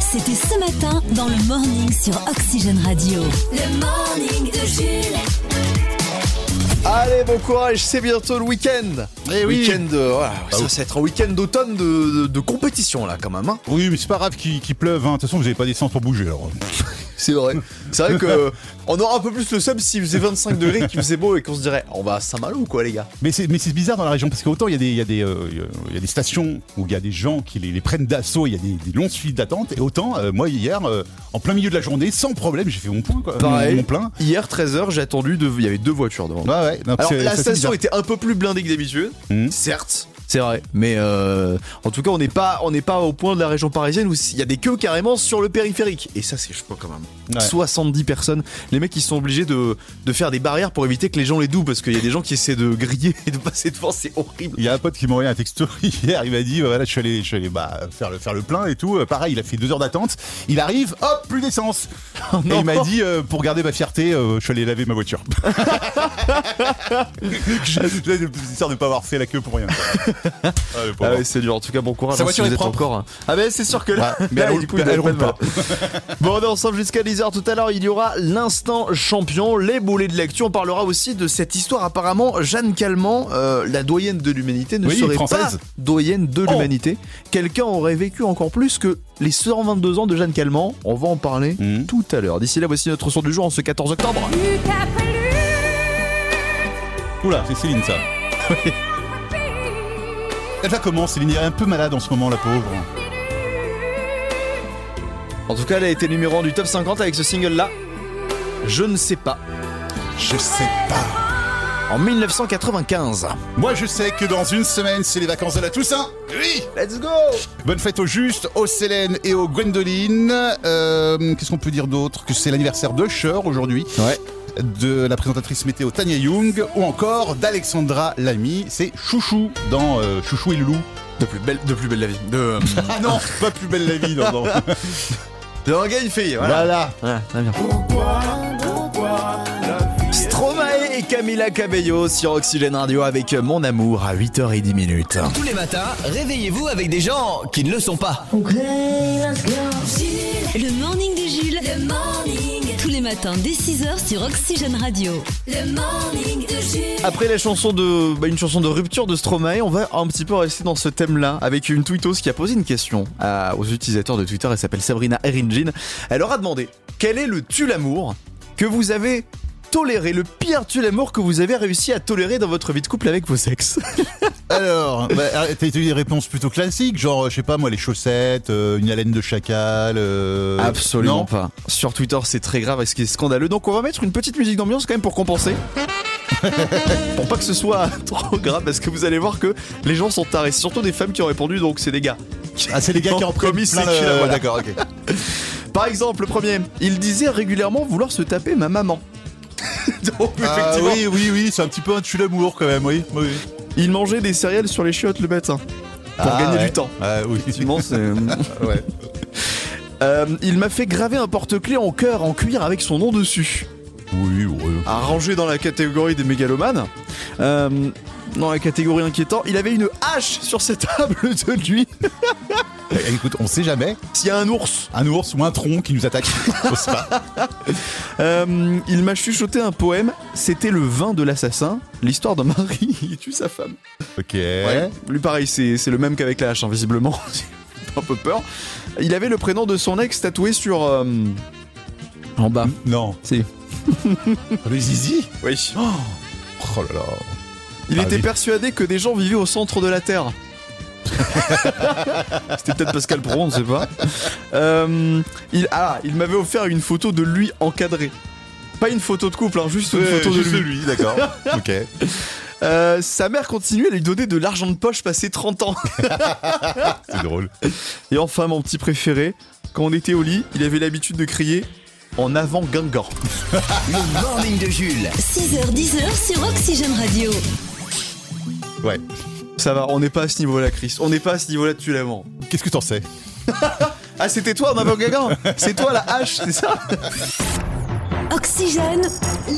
C'était ce matin dans le morning sur Oxygène Radio. Le morning de Jules. Allez, bon courage, c'est bientôt le week-end. Eh oui. Week-end, euh, voilà, Bah ça, oui. ça va être un week-end d'automne de, de- de compétition là quand même. hein. Oui, mais c'est pas grave qu'il pleuve. hein. De toute façon, vous avez pas d'essence pour bouger. Alors. C'est vrai. C'est vrai que on aura un peu plus le seum s'il faisait 25 degrés, qu'il faisait beau et qu'on se dirait on va à Saint-Malo ou quoi les gars? Mais c'est mais c'est bizarre dans la région parce qu'autant il y a des il y a des euh, il y a des stations où il y a des gens qui les, les prennent d'assaut, il y a des, des longues files d'attente et autant euh, moi hier euh, en plein milieu de la journée sans problème j'ai fait mon point quoi, Pareil. mon, plein. Hier 13h, j'ai attendu de il y avait deux voitures devant. Ouais ouais. donc Alors c'est- la c'est assez station bizarre. était un peu plus blindée que d'habitude, Mhm. certes. C'est vrai, mais euh, en tout cas, on n'est pas, on n'est pas au point de la région parisienne où il y a des queues carrément sur le périphérique. Et ça, c'est je pas quand même. Ouais. 70 personnes. Les mecs, ils sont obligés de, de faire des barrières pour éviter que les gens les douent parce qu'il y a des gens qui essaient de griller et de passer devant. C'est horrible. Il y a un pote qui m'a envoyé un texto hier, il m'a dit voilà, je suis allé, je suis allé bah, faire, le, faire le plein et tout. Euh, pareil, il a fait deux heures d'attente. Il arrive, hop, plus d'essence. et non. il m'a dit euh, pour garder ma fierté, euh, je suis allé laver ma voiture. histoire de pas avoir fait la queue pour rien. Ah. Ah ouais, c'est dur. En tout cas, bon courage. Sa hein, si voiture vous est êtes propre. encore. hein. Ah ben c'est sûr que là, Ouais, mais là, du coup, elle roule mal. bon, on est ensemble jusqu'à 10h tout à l'heure. Il y aura l'instant champion, les boulets de lecture. On parlera aussi de cette histoire. Apparemment, Jeanne Calment, euh, la doyenne de l'humanité, ne Oui, serait française. pas doyenne de Oh. l'humanité. Quelqu'un aurait vécu encore plus que les 122 ans de Jeanne Calment. On va en parler Mhm. tout à l'heure. D'ici là, voici notre son du jour en ce 14 octobre. Oula, c'est Céline ça. Elle va comment Céline? Elle est un peu malade en ce moment, la pauvre. En tout cas, elle a été numéro 1 du top 50 avec ce single-là. Je ne sais pas. Je sais pas. En 1995. Moi, je sais que dans une semaine, c'est les vacances de la Toussaint. Oui. Let's go Bonne fête aux Justes, aux Célène et aux Gwendoline. Euh, Qu'est-ce qu'on peut dire d'autre Que c'est l'anniversaire de Cher aujourd'hui? Ouais. De la présentatrice météo Tania Young. Ou encore d'Alexandra Lamy. C'est Chouchou dans euh, Chouchou et le loup. De plus belle, de plus belle la vie. De, Ah non, pas plus belle la vie, non, non. de gars, une fille. Voilà. Voilà. Voilà, très bien. Stromae et Camila Cabello sur Oxygène Radio avec Mon Amour à 8h10 minutes. Tous les matins, réveillez-vous avec des gens qui ne le sont pas. Le morning de Jules. Le morning. Matins dès 6h sur Oxygène Radio. Le morning de Jules. Après la chanson de, bah, une chanson de rupture de Stromae, on va un petit peu rester dans ce thème-là avec une tweetos qui a posé une question à- aux utilisateurs de Twitter. Elle s'appelle Sabrina Erinjin. Elle leur a demandé quel est le tue-l'amour que vous avez toléré, le pire tue-l'amour que vous avez réussi à tolérer dans votre vie de couple avec vos ex? Alors, bah, t'as eu des réponses plutôt classiques, genre, je sais pas moi, les chaussettes, euh, une haleine de chacal. euh, Absolument non pas. Sur Twitter, c'est très grave et ce qui est scandaleux. Donc, on va mettre une petite musique d'ambiance quand même pour compenser. pour pas que ce soit trop grave, parce que vous allez voir que les gens sont tarés. C'est surtout des femmes qui ont répondu, donc c'est des gars. Ah, c'est les gars qui ont commis plein de... voilà. D'accord, ok. Par exemple, le premier, il disait régulièrement vouloir se taper ma maman. donc, Ah, effectivement, oui, oui, oui, c'est un petit peu un tue l'amour quand même, oui. oui. Il mangeait des céréales sur les chiottes le matin. Pour Ah, gagner ouais. du temps. Ah, oui. Effectivement, c'est. ouais. Euh, il m'a fait graver un porte-clés en cœur en cuir avec son nom dessus. Oui, oui. ranger dans la catégorie des mégalomanes. Euh, dans la catégorie inquiétant, il avait une hache sur cette table de nuit. Eh, Écoute, on sait jamais. S'il y a un ours, Un ours ou un tronc qui nous attaque. On sait pas. Euh, il m'a chuchoté un poème. C'était le vin de l'assassin, l'histoire d'un mari qui tue sa femme. Ok. Lui pareil, c'est c'est le même qu'avec la hache, hein, visiblement. J'ai un peu peur. Il avait le prénom de son ex tatoué sur euh, en bas. Non. Si. Le zizi Oui. Oh là là. Il Ah, était oui. persuadé que des gens vivaient au centre de la Terre. C'était peut-être Pascal Pro, on ne sait pas. Euh, il, ah, il m'avait offert une photo de lui encadré. Pas une photo de couple, hein, juste une photo de juste lui. d'accord. ok. Euh, sa mère continuait à lui donner de l'argent de poche passé 30 ans. C'est drôle. Et enfin, mon petit préféré, quand on était au lit, il avait l'habitude de crier en avant Guingamp. Le morning de Jules. 6h10 sur Oxygène Radio. Ouais. Ça va, on n'est pas à ce niveau-là, Chris. On n'est pas à ce niveau-là de tue-l'amour. Qu'est-ce que t'en sais Ah, c'était toi avant Guingamp C'est toi la hache, c'est ça Oxygène,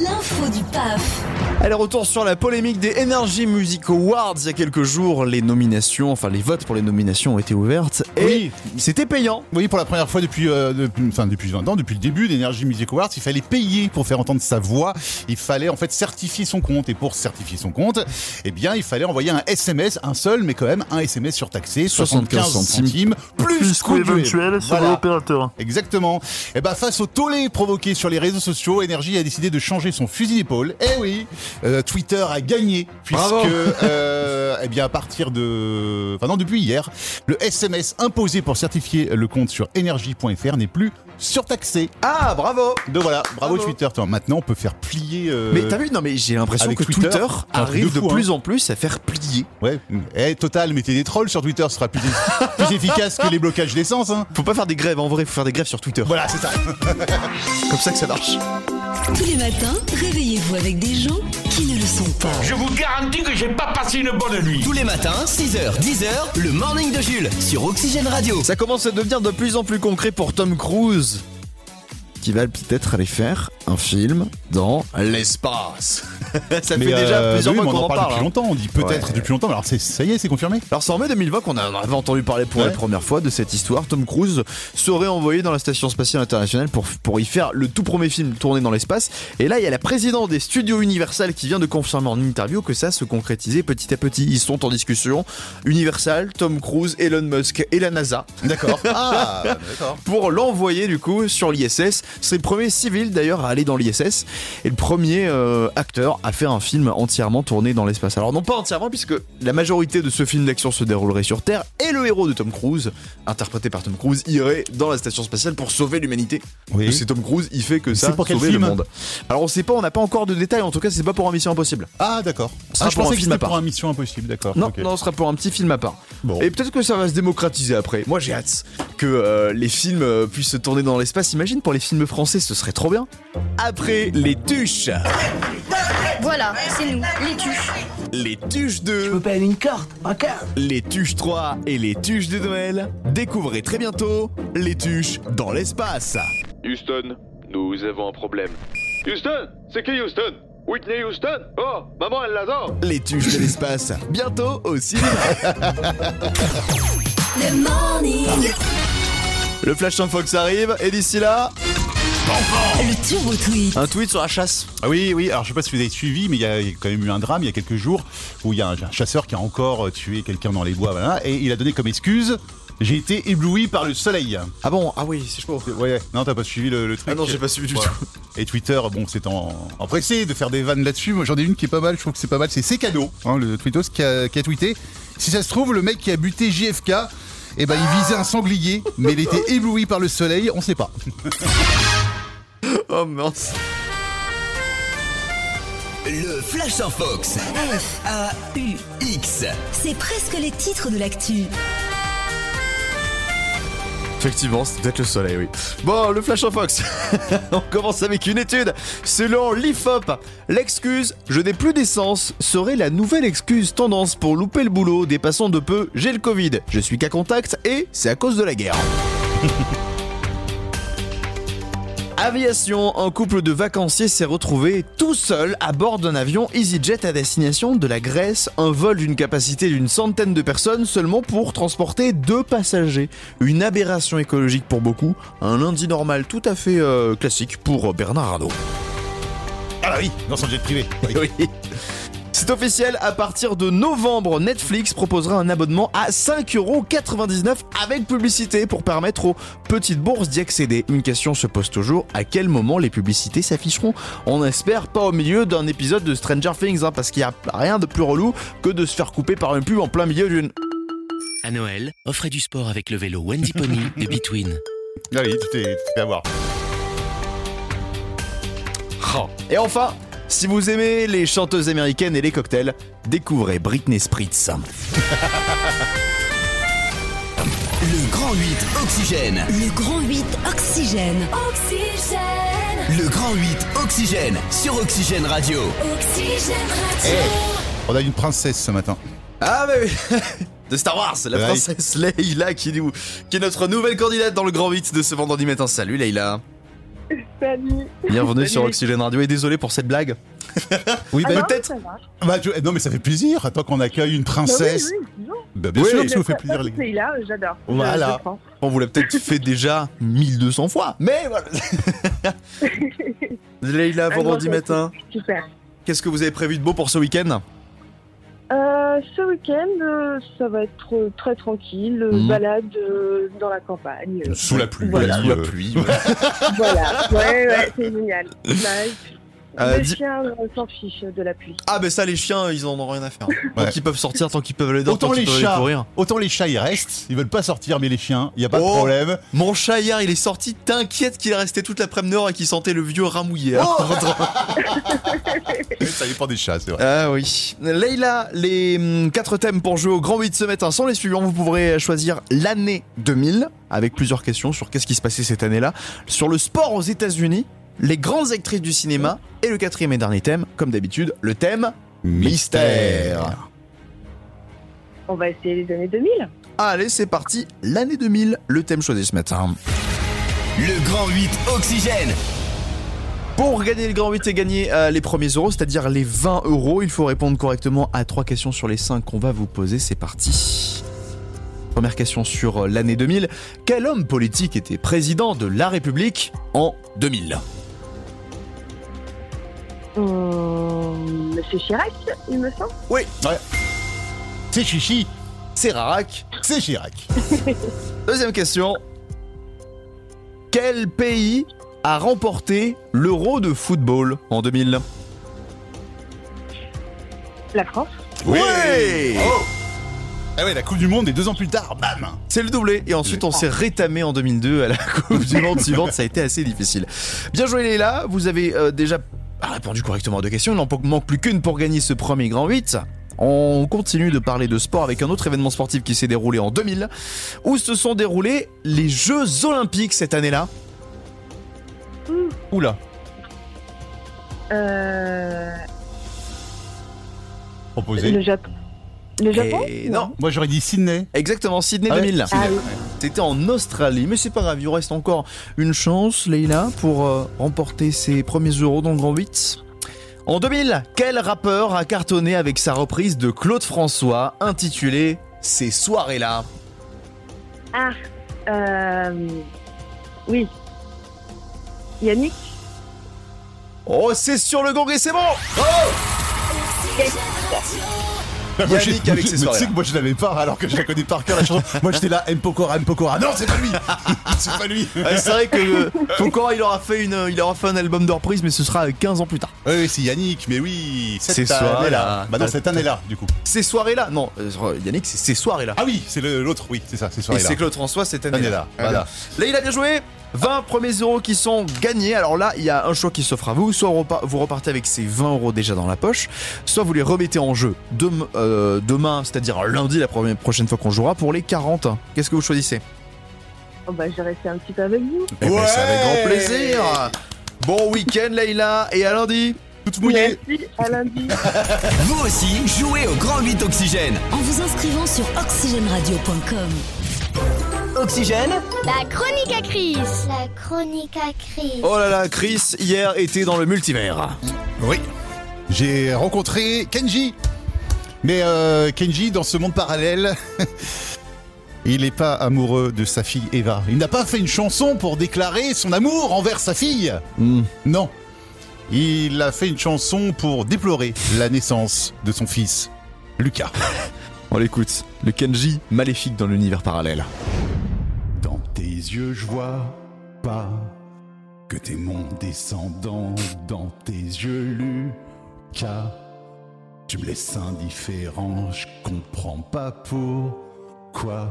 l'info du PAF. Allez, retour sur la polémique des Energy Music Awards. Il y a quelques jours, les nominations, enfin les votes pour les nominations ont été ouvertes et Oui. c'était payant. Oui, pour la première fois depuis, euh, depuis, enfin, depuis 20 ans, depuis le début d'Energy Music Awards, il fallait payer pour faire entendre sa voix. Il fallait en fait certifier son compte. Et pour certifier son compte, eh bien, il fallait envoyer un SMS, un seul, mais quand même un SMS surtaxé, 75 75 centimes, plus coût du éventuel sur Voilà. l'opérateur. Exactement. Et ben face au tollé provoqué sur les réseaux sociaux, Energy a décidé de changer son fusil d'épaule. Eh oui, euh, Twitter a gagné puisque euh, eh bien à partir de, enfin non depuis hier, le SMS imposé pour certifier le compte sur energy.fr n'est plus surtaxé. Ah, bravo Donc voilà, bravo, Bravo. Twitter. Attends, maintenant on peut faire plier. euh, Mais t'as vu, non mais j'ai l'impression que Twitter, arrive de de, fou, plus hein. en plus à faire plier. Ouais. Eh total, mettez des trolls sur Twitter, ce sera plus, plus efficace que les blocages d'essence. Hein. Faut pas faire des grèves, en vrai, faut faire des grèves sur Twitter. Voilà, c'est ça. Comme ça que ça marche. Tous les matins, réveillez-vous avec des gens qui ne le sont pas. Je vous garantis que j'ai pas passé une bonne nuit. Tous les matins, 6h, 10h, le morning de Jules sur Oxygène Radio. Ça commence à devenir de plus en plus concret pour Tom Cruise, qui va peut-être aller faire un film dans l'espace. ça Mais, fait déjà euh, plusieurs oui, mois qu'on on en parle depuis hein. longtemps. On dit peut-être Ouais. depuis longtemps. Mais alors ça y est, c'est confirmé. Alors c'est en mai 2020 qu'on avait entendu parler pour la première fois de cette histoire. Tom Cruise serait envoyé dans la station spatiale internationale pour, pour y faire le tout premier film tourné dans l'espace. Et là, il y a la présidente des studios Universal qui vient de confirmer en interview que ça se concrétisait petit à petit. Ils sont en discussion. Universal, Tom Cruise, Elon Musk et la NASA. D'accord. Ah, d'accord. pour l'envoyer du coup sur l'ISS. C'est le premier civil d'ailleurs à aller dans l'ISS et le premier euh, acteur à faire un film entièrement tourné dans l'espace. Alors non pas entièrement puisque la majorité de ce film d'action se déroulerait sur Terre et le héros de Tom Cruise, interprété par Tom Cruise, irait dans la station spatiale pour sauver l'humanité. Oui. C'est Tom Cruise, il fait que ça, pour sauver le monde. Alors on sait pas, on n'a pas encore de détails. En tout cas, c'est pas pour un Mission Impossible. Ah, d'accord. Ah, je pour un pensais que film à c'était pour un Mission Impossible. D'accord. Non, non, ce sera pour un petit film à part. Bon. Et peut-être que ça va se démocratiser après. Moi, j'ai hâte que euh, les films euh, puissent se tourner dans l'espace. Imagine pour les films français, ce serait trop bien. Après les tuches, Voilà, c'est nous, les tuches. les tuches 2, payer une carte, ok les tuches 3 et les tuches de Noël. Découvrez très bientôt les tuches dans l'espace. Houston, nous avons un problème. Houston C'est qui Houston? Whitney Houston? Oh, maman, elle l'adore Les tuches de l'espace, bientôt au cinéma. Le morning, Le Flash Fox arrive et d'ici là, le turbo tweet. un tweet sur la chasse. Ah oui, oui. Alors je sais pas si vous avez suivi, mais il y a quand même eu un drame il y a quelques jours où il y a un, chasseur qui a encore tué quelqu'un dans les bois, voilà, et il a donné comme excuse. J'ai été ébloui par le soleil. Ah bon? Ah oui, c'est chaud. Ouais, non, t'as pas suivi le, le truc. Ah non, j'ai pas suivi du tout. Et Twitter, bon, c'est en, empressé de faire des vannes là-dessus. Moi, j'en ai une qui est pas mal. Je trouve que c'est pas mal. C'est C'est cadeau, hein, le tweetos qui a, qui a tweeté. Si ça se trouve, le mec qui a buté JFK, eh ben, il visait un sanglier, mais il était ébloui par le soleil. On sait pas. Oh mince. Le Flash en Fox. F-A-U-X. C'est presque les titres de l'actu. Effectivement, c'est peut-être le soleil, oui. Bon, le Flash en Fox. On commence avec une étude. Selon l'IFOP, l'excuse je n'ai plus d'essence serait la nouvelle excuse tendance pour louper le boulot, dépassant de peu j'ai le Covid, je suis qu'à contact et c'est à cause de la guerre. Aviation, un couple de vacanciers s'est retrouvé tout seul à bord d'un avion EasyJet à destination de la Grèce, un vol d'une capacité d'une centaine de personnes seulement pour transporter deux passagers. Une aberration écologique pour beaucoup, un lundi normal tout à fait euh, classique pour Bernard Arnault. Ah bah oui, dans son jet privé. Oui. C'est officiel, à partir de novembre, Netflix proposera un abonnement à 5,99€ avec publicité pour permettre aux petites bourses d'y accéder. Une question se pose toujours, à quel moment les publicités s'afficheront? On espère pas au milieu d'un épisode de Stranger Things, hein, parce qu'il n'y a rien de plus relou que de se faire couper par une pub en plein milieu d'une... À Noël, offrez du sport avec le vélo Wendy Pony de Between. Ah oui, tu t'es tu t'es fait avoir. Et enfin, si vous aimez les chanteuses américaines et les cocktails, découvrez Britney Spritz. Le Grand 8 Oxygène. Le grand 8 Oxygène. Oxygène, Le Grand 8 Oxygène sur Oxygène Radio. oxygène Eh, radio. on a une princesse ce matin. Ah mais oui De Star Wars, la Ouais. princesse Leïla qui, nous, qui est notre nouvelle candidate dans le grand 8 de ce vendredi matin. Salut Leïla Salut. Bienvenue Salut. sur Oxygène Radio et désolé pour cette blague. Oui, Ah bah, peut-être- bah, je- non, mais ça fait plaisir. Attends qu'on accueille une Bah princesse. oui, oui, non. Bah, bien Oui. sûr que ça vous fait plaisir, les là, j'adore. Voilà. On vous l'a peut-être fait déjà 1200 fois, mais voilà. Leïla, vendredi grand matin, Super. qu'est-ce que vous avez prévu de beau pour ce week-end? Euh, ce week-end, euh, ça va être euh, très tranquille, euh, Mhm. balade euh, dans la campagne. Sous la pluie. Voilà. Sous la pluie. voilà, ouais, ouais, c'est génial. Bah, Euh, les dis- chiens euh, s'en fichent de la pluie. Ah, ben ça, les chiens, ils en ont rien à faire. Tant Ouais. qu'ils peuvent sortir, tant qu'ils peuvent aller dehors, Autant tant les aller chats, courir. autant les chats ils restent, ils veulent pas sortir, mais les chiens, il y a pas Oh. de problème. Mon chat hier, il est sorti, t'inquiète qu'il est resté toute l'après-midi dehors et qu'il sentait le vieux rat mouillé. hein. Ça dépend des chats, c'est vrai. Ah oui. Leïla, les hum, quatre thèmes pour jouer au Grand 8 ce matin sont les suivants. Vous pourrez choisir l'année 2000 avec plusieurs questions sur qu'est-ce qui se passait cette année-là, sur le sport aux États-Unis, les grandes actrices du cinéma et le quatrième et dernier thème, comme d'habitude, le thème mystère. On va essayer les années 2000. Allez, c'est parti. L'année 2000, le thème choisi ce matin. Le Grand 8 Oxygène. Pour gagner le Grand 8 et gagner euh, les premiers euros, c'est-à-dire les 20 euros, il faut répondre correctement à trois questions sur les 5 qu'on va vous poser. C'est parti. Première question sur euh, l'année 2000. Quel homme politique était président de la République en 2000 Hum, Monsieur Chirac, il me semble. Oui, C'est Chichi, c'est Rarak. c'est Chirac. Deuxième question. Quel pays a remporté l'euro de football en 2000 La France. Oui Ah ouais, la Coupe du Monde et deux ans plus tard, bam C'est le doublé. Et ensuite, on s'est rétamé en 2002 à la Coupe du Monde suivante. Ça a été assez difficile. Bien joué, Léla. Vous avez euh, déjà répondu correctement à deux questions. Il n'en manque plus qu'une pour gagner ce premier Grand 8. On continue de parler de sport avec un autre événement sportif qui s'est déroulé en 2000, où se sont déroulés les Jeux Olympiques cette année-là. Oula, Euh, proposé. le Japon. Le Japon Et non, Moi j'aurais dit Sydney. exactement, Sydney Ah ouais, 2000. Ah oui. C'était en Australie, mais c'est pas grave, il vous reste encore une chance, Leïla, pour euh, remporter ses premiers euros dans le Grand 8. En 2000, quel rappeur a cartonné avec sa reprise de Claude François intitulée Ces soirées-là Ah, euh, oui. Yannick? Oh, c'est sur le gong et c'est bon j'ai- Yannick avec ses mais Tu soirées-là. sais que moi je l'avais pas alors que je la connais par cœur la chanson. moi j'étais là, M. Pokora, M. Pokora. Non, c'est pas lui C'est pas lui Ouais, C'est vrai que euh, Pokora, il aura fait une, il aura fait un album de reprise, mais ce sera 15 ans plus tard. Oui, c'est Yannick, mais oui, cette Ces soirées-là. année-là. Bah non, cette année-là, du coup. Ces soirées-là Non, euh, Yannick, c'est ces soirées-là. Ah oui, c'est l'autre, oui, c'est ça, c'est et soirée c'est Claude François cette année-là. Année-là, voilà. Là, il a bien joué. 20 premiers euros qui sont gagnés. Alors là, il y a un choix qui s'offre à vous. Soit vous repartez avec ces 20 euros déjà dans la poche, soit vous les remettez en jeu dem- euh, demain, c'est-à-dire lundi, la première- prochaine fois qu'on jouera, pour les 40. Qu'est-ce que vous choisissez? Oh, bah, Je vais rester un petit peu avec vous. Eh ben, C'est avec grand plaisir. Bon week-end, Leïla, et à lundi. Toute mouillée. Merci, à lundi. Vous aussi, jouez au Grand 8 Oxygène. En vous inscrivant sur oxygèneradio.com. Oxygène La chronique à Chris. La chronique à Chris. Oh là là, Chris, hier était dans le multivers. Oui. J'ai rencontré Kenji. Mais euh, Kenji, dans ce monde parallèle, il n'est pas amoureux de sa fille Eva. Il n'a pas fait une chanson pour déclarer son amour envers sa fille. Hmm. Non. Il a fait une chanson pour déplorer la naissance de son fils, Lucas. On l'écoute. Le Kenji maléfique dans l'univers parallèle. Yeux, je vois pas que t'es mon descendant. Dans tes yeux, Lucas, tu me laisses indifférent. Je comprends pas pourquoi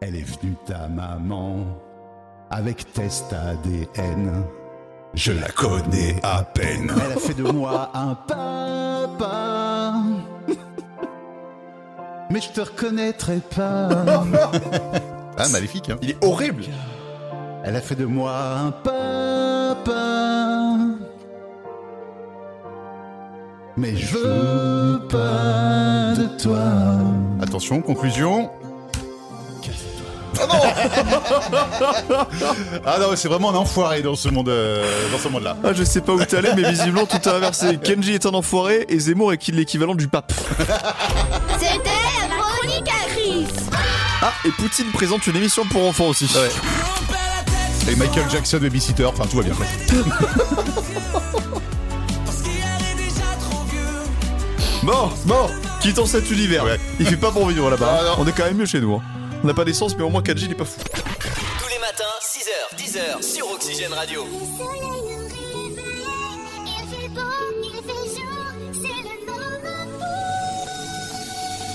elle est venue ta maman avec test ADN. Je la connais à peine. Elle a fait de moi un papa. Mais je te reconnaîtrai pas. Ah, maléfique, hein. Il est horrible. Elle a fait de moi un papa. Mais je veux pas de toi. Attention, conclusion. Ah non, c'est vraiment un enfoiré dans ce monde, euh, dans ce monde-là. Ah, je sais pas où allé, mais visiblement tout est inversé. Kenji est un enfoiré et Zemmour est l'équivalent du pape. C'était Ah, et Poutine présente une émission pour enfants aussi. Et Michael Jackson, babysitter, enfin tout va bien. quoi. Bon, bon, quittons cet univers. Ouais. Il fait pas bon vivre là-bas. Ah. On est quand même mieux chez nous. hein. On n'a pas d'essence, mais au moins Kenji il est pas fou. Tous les matins, 6h, 10h sur Oxygène Radio.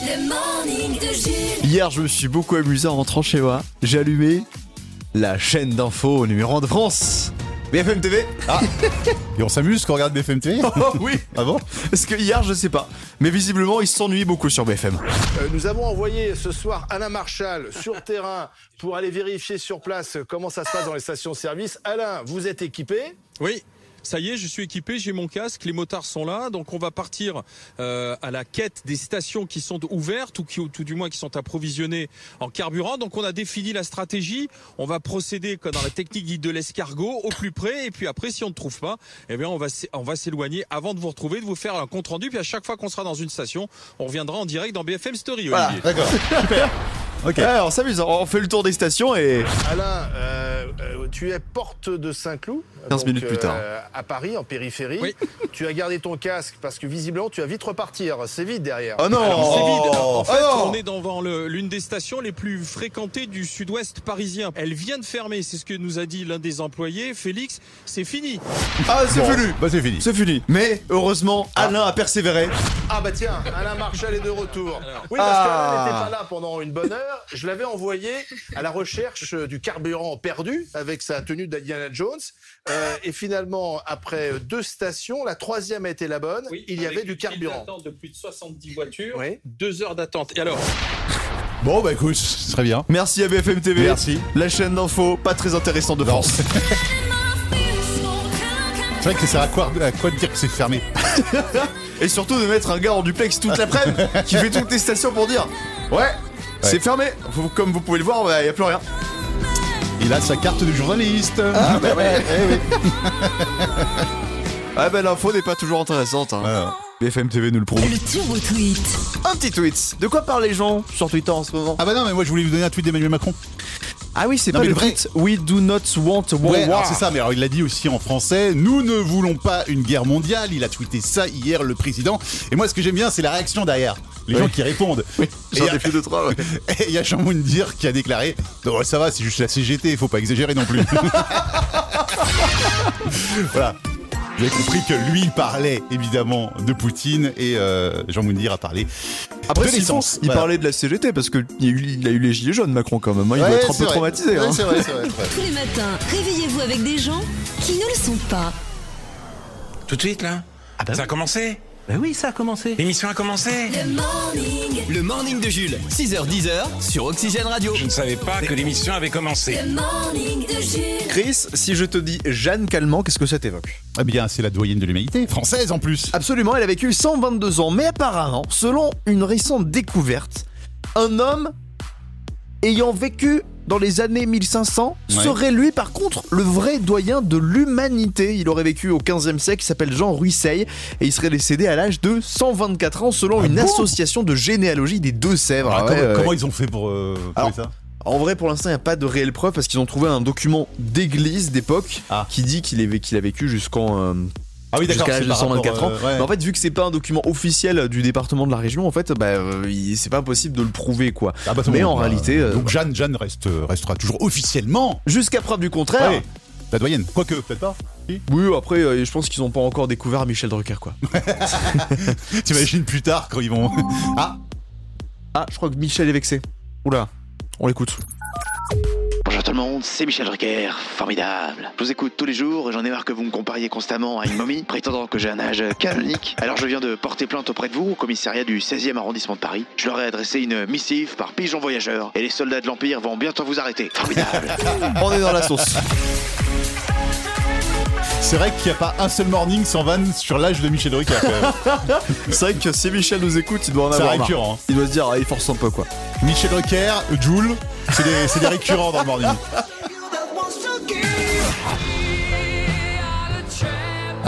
Le morning de Jules. Hier, je me suis beaucoup amusé en rentrant chez moi. J'ai allumé la chaîne d'info numéro 1 de France. BFM TV Et on s'amuse quand on regarde BFM TV Oh oui Ah bon? Parce que hier, je sais pas. Mais visiblement, il s'ennuie beaucoup sur BFM. Euh, Nous avons envoyé ce soir Alain Marchal sur terrain pour aller vérifier sur place comment ça se passe dans les stations-service. Alain, vous êtes équipé? Oui. Ça y est, je suis équipé, j'ai mon casque, les motards sont là, donc on va partir euh, à la quête des stations qui sont ouvertes ou qui, ou tout du moins qui sont approvisionnées en carburant. Donc on a défini la stratégie, on va procéder comme dans la technique dite de l'escargot au plus près, et puis après si on ne trouve pas, eh bien on va s- on va s'éloigner avant de vous retrouver, de vous faire un compte rendu, puis à chaque fois qu'on sera dans une station, on reviendra en direct dans BFM Story. Voilà. D'accord, super. Ok. Ouais, on s'amuse, on fait le tour des stations et. Alain, euh, euh, tu es porte de Saint-Cloud. 15 donc, minutes plus tard. euh, à Paris, en périphérie. Oui. Tu as gardé ton casque parce que visiblement tu vas vite repartir. C'est vite derrière. Oh non Alors, c'est vide. En fait, Oh non on est devant le- l'une des stations les plus fréquentées du sud-ouest parisien. Elle vient de fermer, c'est ce que nous a dit l'un des employés, Félix. C'est fini. Ah, c'est Bon, fini Bah c'est fini. C'est fini. Mais heureusement, Alain a persévéré. Ah bah tiens, Alain Marchal est de retour. Oui, Ah. parce qu'Alain n'était pas là pendant une bonne heure. Je l'avais envoyé à la recherche du carburant perdu avec sa tenue d'Indiana Jones. Euh, et finalement, après deux stations, la troisième a été la bonne. Il y avait du carburant. de plus de 70 voitures, Oui. deux heures d'attente. Et alors? Bon bah écoute, très bien. Merci à BFM TV. Merci. La chaîne d'info pas très intéressante de France. C'est vrai que ça sert à quoi, à quoi de dire que c'est fermé? Et surtout de mettre un gars en duplex toute l'après-midi qui fait toutes les stations pour dire Ouais, c'est fermé. Comme vous pouvez le voir, il n'y a plus rien. Il a sa carte de journaliste. Ah bah ouais, eh oui. Ah bah l'info n'est pas toujours intéressante. hein. Voilà. BFM TV nous le prouve. Le turbo tweet. Un petit tweet. De quoi parlent les gens sur Twitter en ce moment? Ah bah non, mais moi je voulais vous donner un tweet d'Emmanuel Macron. Ah oui, c'est pas mais le vrai-. We do not want a war. Ouais, alors c'est ça, mais alors il l'a dit aussi en français. Nous ne voulons pas une guerre mondiale. Il a tweeté ça hier, le président. Et moi, ce que j'aime bien, c'est la réaction derrière. Les Oui. gens qui répondent. Oui, j'en ai fait deux, trois. ouais. Et il y a Jean Moundir qui a déclaré Non, ça va, c'est juste la CGT, il faut pas exagérer non plus. voilà. Vous avez compris que lui, il parlait évidemment de Poutine et euh, Jean Moundir a parlé Après, de l'essence. il Voilà. parlait de la CGT parce qu'il a, eu- il a eu les gilets jaunes, Macron, quand même. hein. Il doit être un peu vrai. traumatisé. Ouais, hein. c'est vrai, c'est vrai. Tous les matins, réveillez-vous avec des gens qui ne le sont pas. Tout de suite, là? Ça a commencé? Ben oui, ça a commencé. L'émission a commencé? Le morning. Le morning de Jules, 6h, 10h sur Oxygène Radio. Je ne savais pas que l'émission avait commencé. Le morning de Jules. Chris, si je te dis Jeanne Calment, qu'est-ce que ça t'évoque? Eh bien, c'est la doyenne de l'humanité, française en plus. Absolument, elle a vécu 122 ans, mais apparemment, selon une récente découverte, un homme ayant vécu dans les années 1500 Ouais. serait lui par contre le vrai doyen de l'humanité. Il aurait vécu au 15e siècle, il s'appelle Jean Ruisseil et il serait décédé à l'âge de 124 ans selon une bon association de généalogie des Deux-Sèvres. Alors, Ah ouais, comment, ouais. comment ils ont fait pour euh, Alors, ça En vrai, pour l'instant, il n'y a pas de réelle preuve parce qu'ils ont trouvé un document d'église d'époque Ah. qui dit qu'il a vécu jusqu'en euh, Ah oui, d'accord. jusqu'à l'âge de par 124 rapport, ans. euh, ouais. Mais en fait, vu que c'est pas un document officiel du département de la région, en fait, bah, euh, c'est pas possible de le prouver, quoi. Ah bah, mais bon, en bah, réalité, euh, donc Jeanne, Jeanne reste, restera toujours officiellement jusqu'à preuve du contraire. ouais, la doyenne. Quoique, peut-être pas. Oui, après, euh, je pense qu'ils ont pas encore découvert Michel Drucker, quoi. T'imagines plus tard quand ils vont. Ah, Ah, je crois que Michel est vexé. Oula, on l'écoute. C'est Michel Drucker, formidable. Je vous écoute tous les jours, j'en ai marre que vous me compariez constamment à une momie, prétendant que j'ai un âge canonique. Alors je viens de porter plainte auprès de vous au commissariat du 16e arrondissement de Paris. Je leur ai adressé une missive par pigeon voyageur et les soldats de l'Empire vont bientôt vous arrêter. Formidable. On est dans la sauce. C'est vrai qu'il n'y a pas un seul morning sans vanne sur l'âge de Michel Drucker. quand même. c'est vrai que si Michel nous écoute, il doit en C'est avoir marre. récurrent. hein. Il doit se dire, ah, il force un peu, quoi. Michel Drucker, Jules, C'est des, c'est des récurrents dans le morning.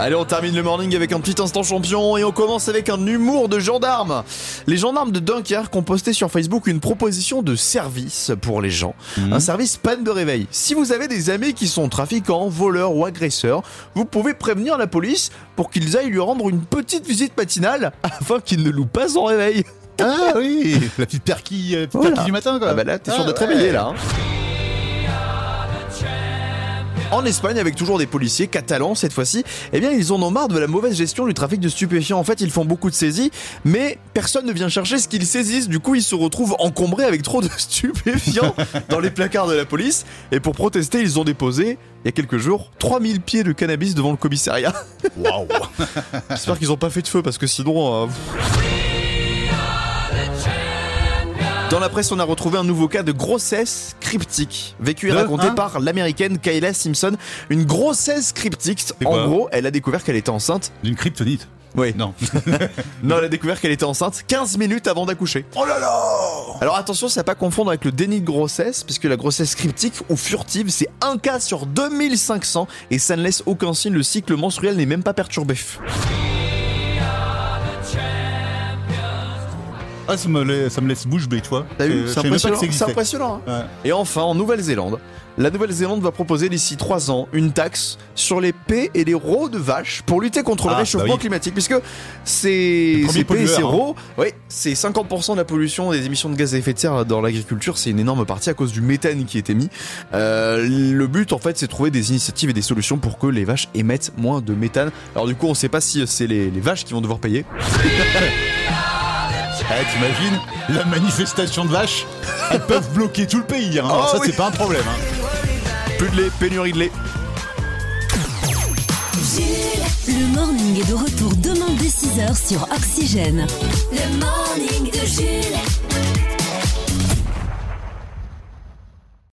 Allez, on termine le morning avec un petit instant champion et on commence avec un humour de gendarme. Les gendarmes de Dunkerque ont posté sur Facebook une proposition de service pour les gens. Un service panne de réveil. Si vous avez des amis qui sont trafiquants, voleurs ou agresseurs, vous pouvez prévenir la police pour qu'ils aillent lui rendre une petite visite matinale afin qu'ils ne louent pas son réveil. Ah oui, la petite perquille, euh, Voilà. du matin quoi. Ah bah là, t'es sûr Ah ouais. réveiller là. hein. En Espagne, avec toujours des policiers catalans cette fois-ci, eh bien ils en ont marre de la mauvaise gestion du trafic de stupéfiants. En fait, ils font beaucoup de saisies, mais personne ne vient chercher ce qu'ils saisissent. Du coup, ils se retrouvent encombrés avec trop de stupéfiants dans les placards de la police. Et pour protester, ils ont déposé, il y a quelques jours, 3000 pieds de cannabis devant le commissariat. Waouh. J'espère qu'ils ont pas fait de feu parce que sinon. euh, Dans la presse, on a retrouvé un nouveau cas de grossesse cryptique, vécu et raconté hein par l'américaine Kayla Simpson. Une grossesse cryptique. En gros, elle a découvert qu'elle était enceinte. D'une kryptonite. Oui. Non. Non, elle a découvert qu'elle était enceinte 15 minutes avant d'accoucher. Oh là là Alors attention, c'est à pas confondre avec le déni de grossesse, puisque la grossesse cryptique ou furtive, c'est un cas sur 2500 et ça ne laisse aucun signe. Le cycle menstruel n'est même pas perturbé. Ah, ça me, laisse, ça me laisse bouche bée, tu vois. T'as vu Je C'est impressionnant. C'est impressionnant. hein. Ouais. Et enfin, en Nouvelle-Zélande, la Nouvelle-Zélande va proposer d'ici 3 ans une taxe sur les paies et les rots de vaches pour lutter contre le Ah, réchauffement bah oui. climatique. Puisque ces, ces paies et ces hein. rots, oui, c'est 50% de la pollution des émissions de gaz à effet de serre dans l'agriculture. C'est une énorme partie à cause du méthane qui est émis. Euh, le but, en fait, c'est de trouver des initiatives et des solutions pour que les vaches émettent moins de méthane. Alors du coup, on sait pas si c'est les, les vaches qui vont devoir payer. Eh, t'imagines La manifestation de vaches Elles peuvent bloquer tout le pays, hein. Alors Oh ça oui. c'est pas un problème. Hein. Plus de lait, pénurie de lait. Le morning est de retour demain dès 6h sur Oxygène. Le morning de Jules.